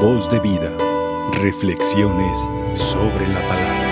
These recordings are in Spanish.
Voz de vida. Reflexiones sobre la palabra.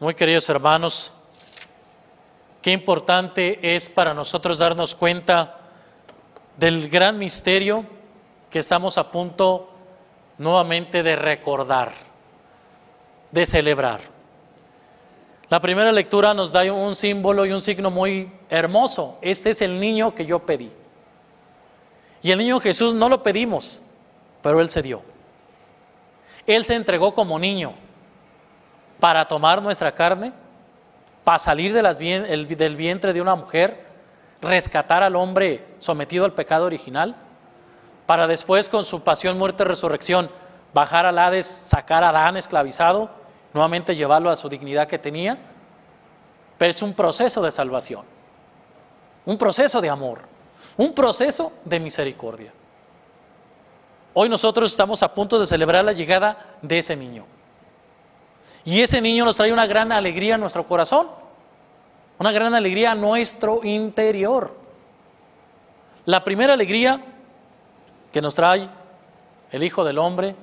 Muy queridos hermanos, qué importante es para nosotros darnos cuenta del gran misterio que estamos a punto nuevamente de recordar, de celebrar. La primera lectura nos da un símbolo y un signo muy hermoso. Este es el niño que yo pedí. Y el niño Jesús no lo pedimos, pero Él se dio. Él se entregó como niño para tomar nuestra carne, para salir de las del vientre de una mujer, rescatar al hombre sometido al pecado original, para después con su pasión, muerte, resurrección, bajar al Hades, sacar a Adán esclavizado nuevamente llevarlo a su dignidad que tenía, pero es un proceso de salvación, un proceso de amor, un proceso de misericordia. Hoy nosotros estamos a punto de celebrar la llegada de ese niño. Y ese niño nos trae una gran alegría a nuestro corazón, una gran alegría a nuestro interior. La primera alegría que nos trae el Hijo del Hombre,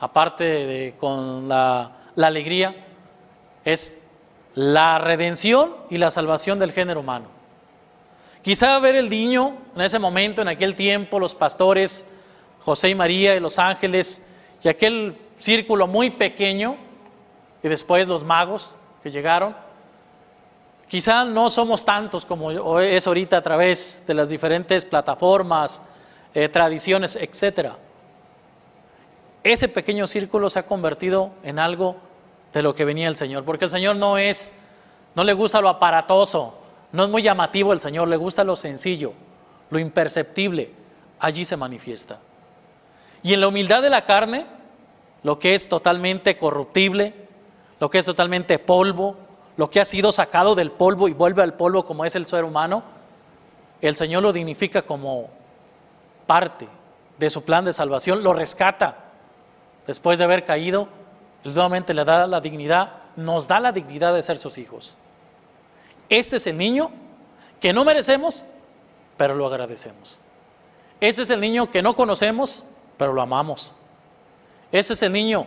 aparte de con la la alegría es la redención y la salvación del género humano. Quizá ver el niño en ese momento, en aquel tiempo, los pastores, José y María y los ángeles, y aquel círculo muy pequeño, y después los magos que llegaron, quizá no somos tantos como es ahorita a través de las diferentes plataformas, eh, tradiciones, etcétera ese pequeño círculo se ha convertido en algo de lo que venía el Señor, porque el Señor no es, no le gusta lo aparatoso, no es muy llamativo el Señor, le gusta lo sencillo, lo imperceptible, allí se manifiesta. Y en la humildad de la carne, lo que es totalmente corruptible, lo que es totalmente polvo, lo que ha sido sacado del polvo y vuelve al polvo como es el ser humano, el Señor lo dignifica como parte de su plan de salvación, lo rescata después de haber caído, nuevamente le da la dignidad, nos da la dignidad de ser sus hijos. Este es el niño que no merecemos, pero lo agradecemos. Este es el niño que no conocemos, pero lo amamos. Este es el niño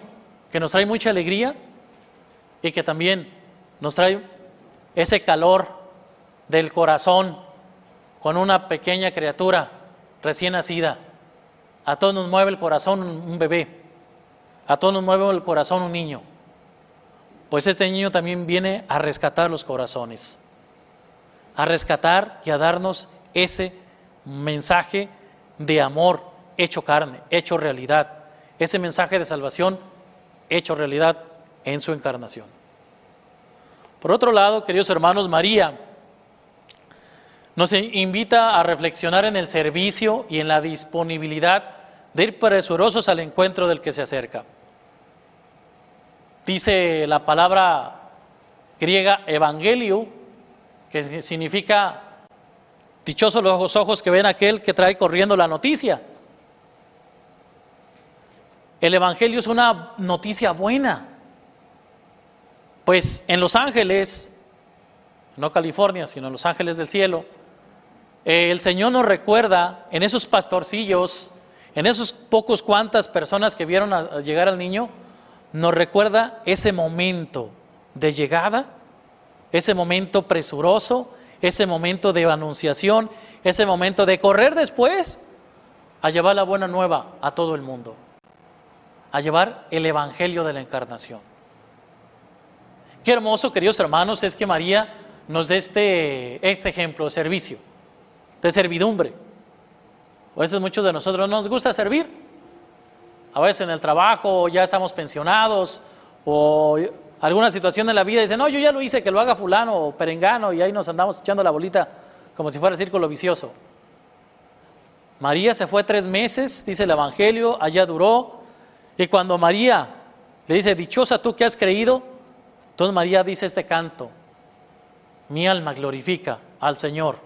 que nos trae mucha alegría y que también nos trae ese calor del corazón con una pequeña criatura recién nacida. A todos nos mueve el corazón un bebé. A todos nos mueve el corazón un niño. Pues este niño también viene a rescatar los corazones, a rescatar y a darnos ese mensaje de amor hecho carne, hecho realidad, ese mensaje de salvación hecho realidad en su encarnación. Por otro lado, queridos hermanos, María nos invita a reflexionar en el servicio y en la disponibilidad de ir presurosos al encuentro del que se acerca. Dice la palabra griega evangelio, que significa dichosos los ojos que ven aquel que trae corriendo la noticia. El evangelio es una noticia buena. Pues en Los Ángeles, no California, sino en Los Ángeles del cielo, el Señor nos recuerda en esos pastorcillos, en esos pocos cuantas personas que vieron a llegar al niño, nos recuerda ese momento de llegada, ese momento presuroso, ese momento de anunciación, ese momento de correr después a llevar la buena nueva a todo el mundo, a llevar el Evangelio de la Encarnación. Qué hermoso, queridos hermanos, es que María nos dé este, este ejemplo de servicio, de servidumbre. A veces muchos de nosotros no nos gusta servir, a veces en el trabajo ya estamos pensionados o alguna situación en la vida dicen, no, yo ya lo hice, que lo haga fulano o perengano y ahí nos andamos echando la bolita como si fuera círculo vicioso. María se fue tres meses, dice el Evangelio, allá duró, y cuando María le dice, dichosa tú que has creído, entonces María dice este canto, mi alma glorifica al Señor,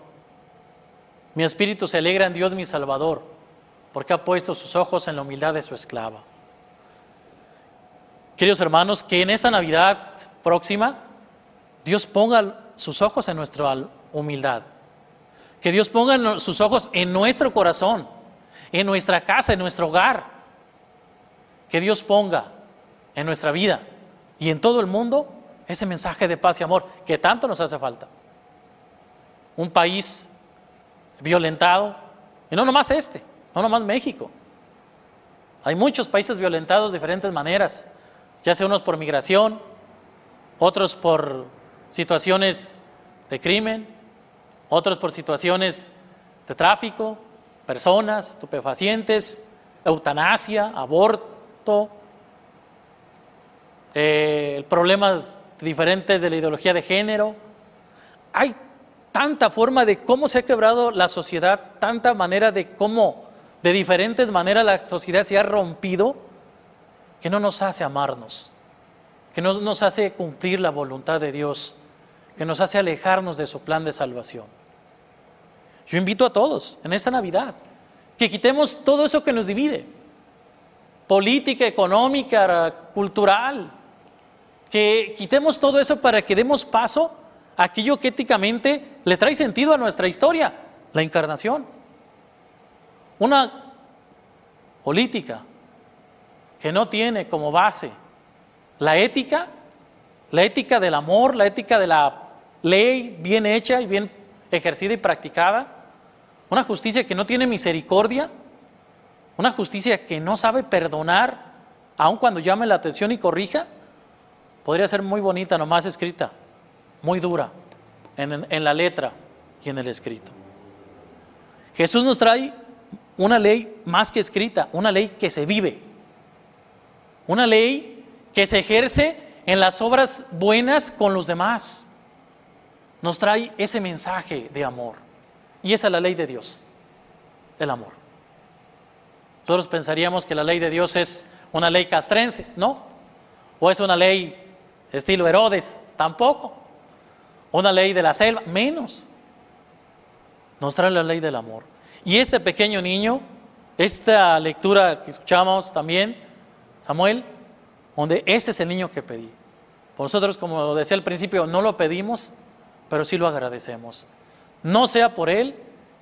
mi espíritu se alegra en Dios mi Salvador porque ha puesto sus ojos en la humildad de su esclava. Queridos hermanos, que en esta Navidad próxima Dios ponga sus ojos en nuestra humildad, Que Dios ponga sus ojos en nuestro corazón, en nuestra casa, en nuestro hogar. Que Dios ponga en nuestra vida y en todo el mundo ese mensaje de paz y amor que tanto nos hace falta. Un país violentado, y no nomás este, no nomás México. Hay muchos países violentados de diferentes maneras, ya sea unos por migración, otros por situaciones de crimen, otros por situaciones de tráfico, personas, estupefacientes, eutanasia, aborto, eh, problemas diferentes de la ideología de género. Hay tanta forma de cómo se ha quebrado la sociedad, tanta manera de cómo, de diferentes maneras la sociedad se ha rompido, que no nos hace amarnos, que no nos hace cumplir la voluntad de Dios, que nos hace alejarnos de su plan de salvación. Yo invito a todos en esta Navidad que quitemos todo eso que nos divide, política, económica, cultural, que quitemos todo eso para que demos paso a aquello que éticamente le trae sentido a nuestra historia, la encarnación. Una política que no tiene como base la ética, la ética del amor, la ética de la ley bien hecha y bien ejercida y practicada, una justicia que no tiene misericordia, una justicia que no sabe perdonar, aun cuando llame la atención y corrija, podría ser muy bonita, nomás escrita, muy dura, en, la letra y en el escrito. Jesús nos trae una ley más que escrita, una ley que se vive, una ley que se ejerce en las obras buenas con los demás. Nos trae ese mensaje de amor. Y esa es la ley de Dios, el amor. Todos pensaríamos que la ley de Dios es una ley castrense, ¿no? O es una ley estilo Herodes, tampoco. Una ley de la selva, menos. Nos trae la ley del amor. Y este pequeño niño, esta lectura que escuchamos también, Samuel, donde ese es el niño que pedí. Nosotros, como decía al principio, no lo pedimos, pero sí lo agradecemos. No sea por él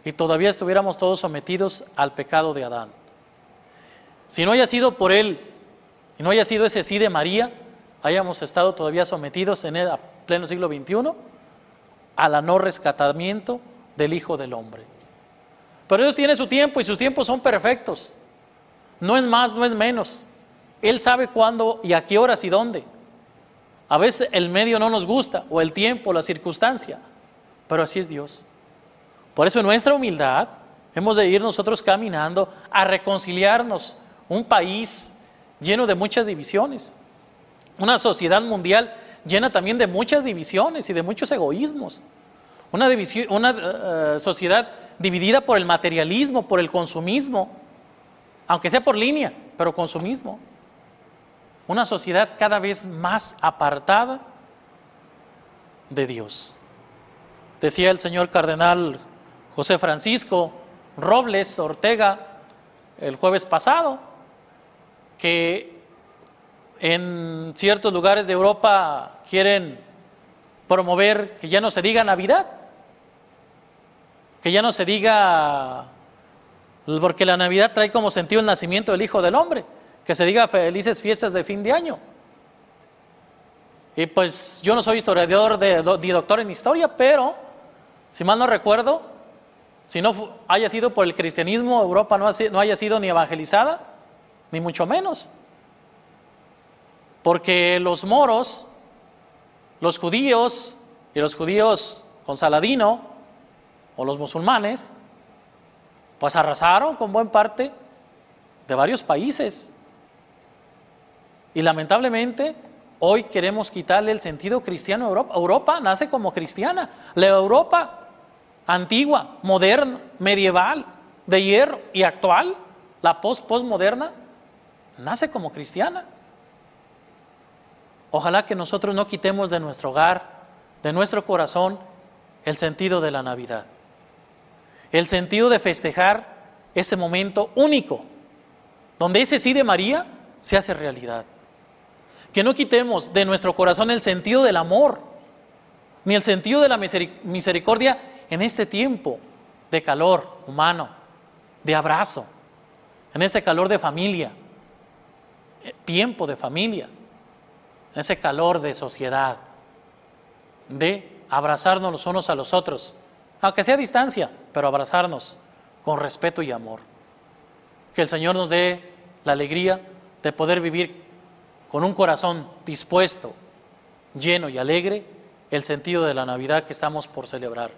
y todavía estuviéramos todos sometidos al pecado de Adán. Si no haya sido por él y no haya sido ese sí de María, hayamos estado todavía sometidos en el pleno siglo XXI a la no rescatamiento del Hijo del Hombre. Pero Dios tiene su tiempo y sus tiempos son perfectos. No es más, no es menos. Él sabe cuándo y a qué horas y dónde. A veces el medio no nos gusta, o el tiempo, la circunstancia, pero así es Dios. Por eso en nuestra humildad hemos de ir nosotros caminando a reconciliarnos. Un país lleno de muchas divisiones, una sociedad mundial llena también de muchas divisiones y de muchos egoísmos. Una, una eh, sociedad dividida por el materialismo, por el consumismo, aunque sea por línea, pero consumismo. Una sociedad cada vez más apartada de Dios. Decía el señor cardenal José Francisco Robles Ortega el jueves pasado que en ciertos lugares de Europa quieren promover que ya no se diga Navidad, que ya no se diga, porque la Navidad trae como sentido el nacimiento del Hijo del Hombre, que se diga felices fiestas de fin de año. Y pues yo no soy historiador de, ni doctor en historia, pero si mal no recuerdo, si no haya sido por el cristianismo, Europa no haya sido ni evangelizada, ni mucho menos. Porque los moros, los judíos y los judíos con Saladino, o los musulmanes, pues arrasaron con buen parte de varios países. Y lamentablemente hoy queremos quitarle el sentido cristiano a Europa. Europa nace como cristiana. La Europa antigua, moderna, medieval, de hierro y actual, la post-postmoderna, nace como cristiana. Ojalá que nosotros no quitemos de nuestro hogar, de nuestro corazón, el sentido de la Navidad. El sentido de festejar ese momento único, donde ese sí de María se hace realidad. Que no quitemos de nuestro corazón el sentido del amor, ni el sentido de la misericordia en este tiempo, de calor humano, de abrazo, en ese calor de familia, eh, tiempo de familia, en ese calor de sociedad, de abrazarnos los unos a los otros, aunque sea a distancia, pero abrazarnos con respeto y amor. Que el Señor nos dé la alegría de poder vivir con un corazón dispuesto, lleno y alegre el sentido de la Navidad que estamos por celebrar.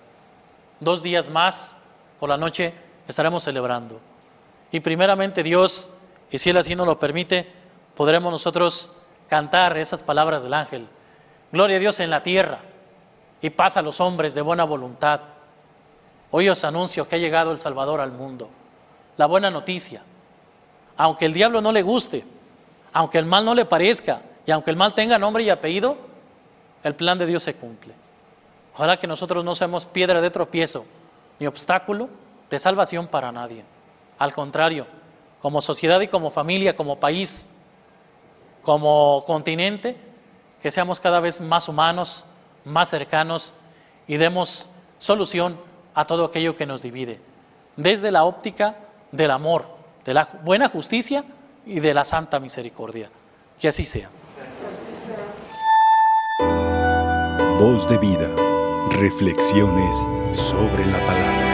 Dos días más por la noche estaremos celebrando. Y primeramente Dios, y si Él así nos lo permite, podremos nosotros cantar esas palabras del ángel. Gloria a Dios en la tierra y paz a los hombres de buena voluntad. Hoy os anuncio que ha llegado el Salvador al mundo. La buena noticia. Aunque el diablo no le guste, aunque el mal no le parezca y aunque el mal tenga nombre y apellido, el plan de Dios se cumple. Ojalá que nosotros no seamos piedra de tropiezo ni obstáculo de salvación para nadie. Al contrario, como sociedad y como familia, como país, como continente, que seamos cada vez más humanos, más cercanos y demos solución a todo aquello que nos divide, desde la óptica del amor, de la buena justicia y de la santa misericordia. Que así sea. Voz de vida. Reflexiones sobre la palabra.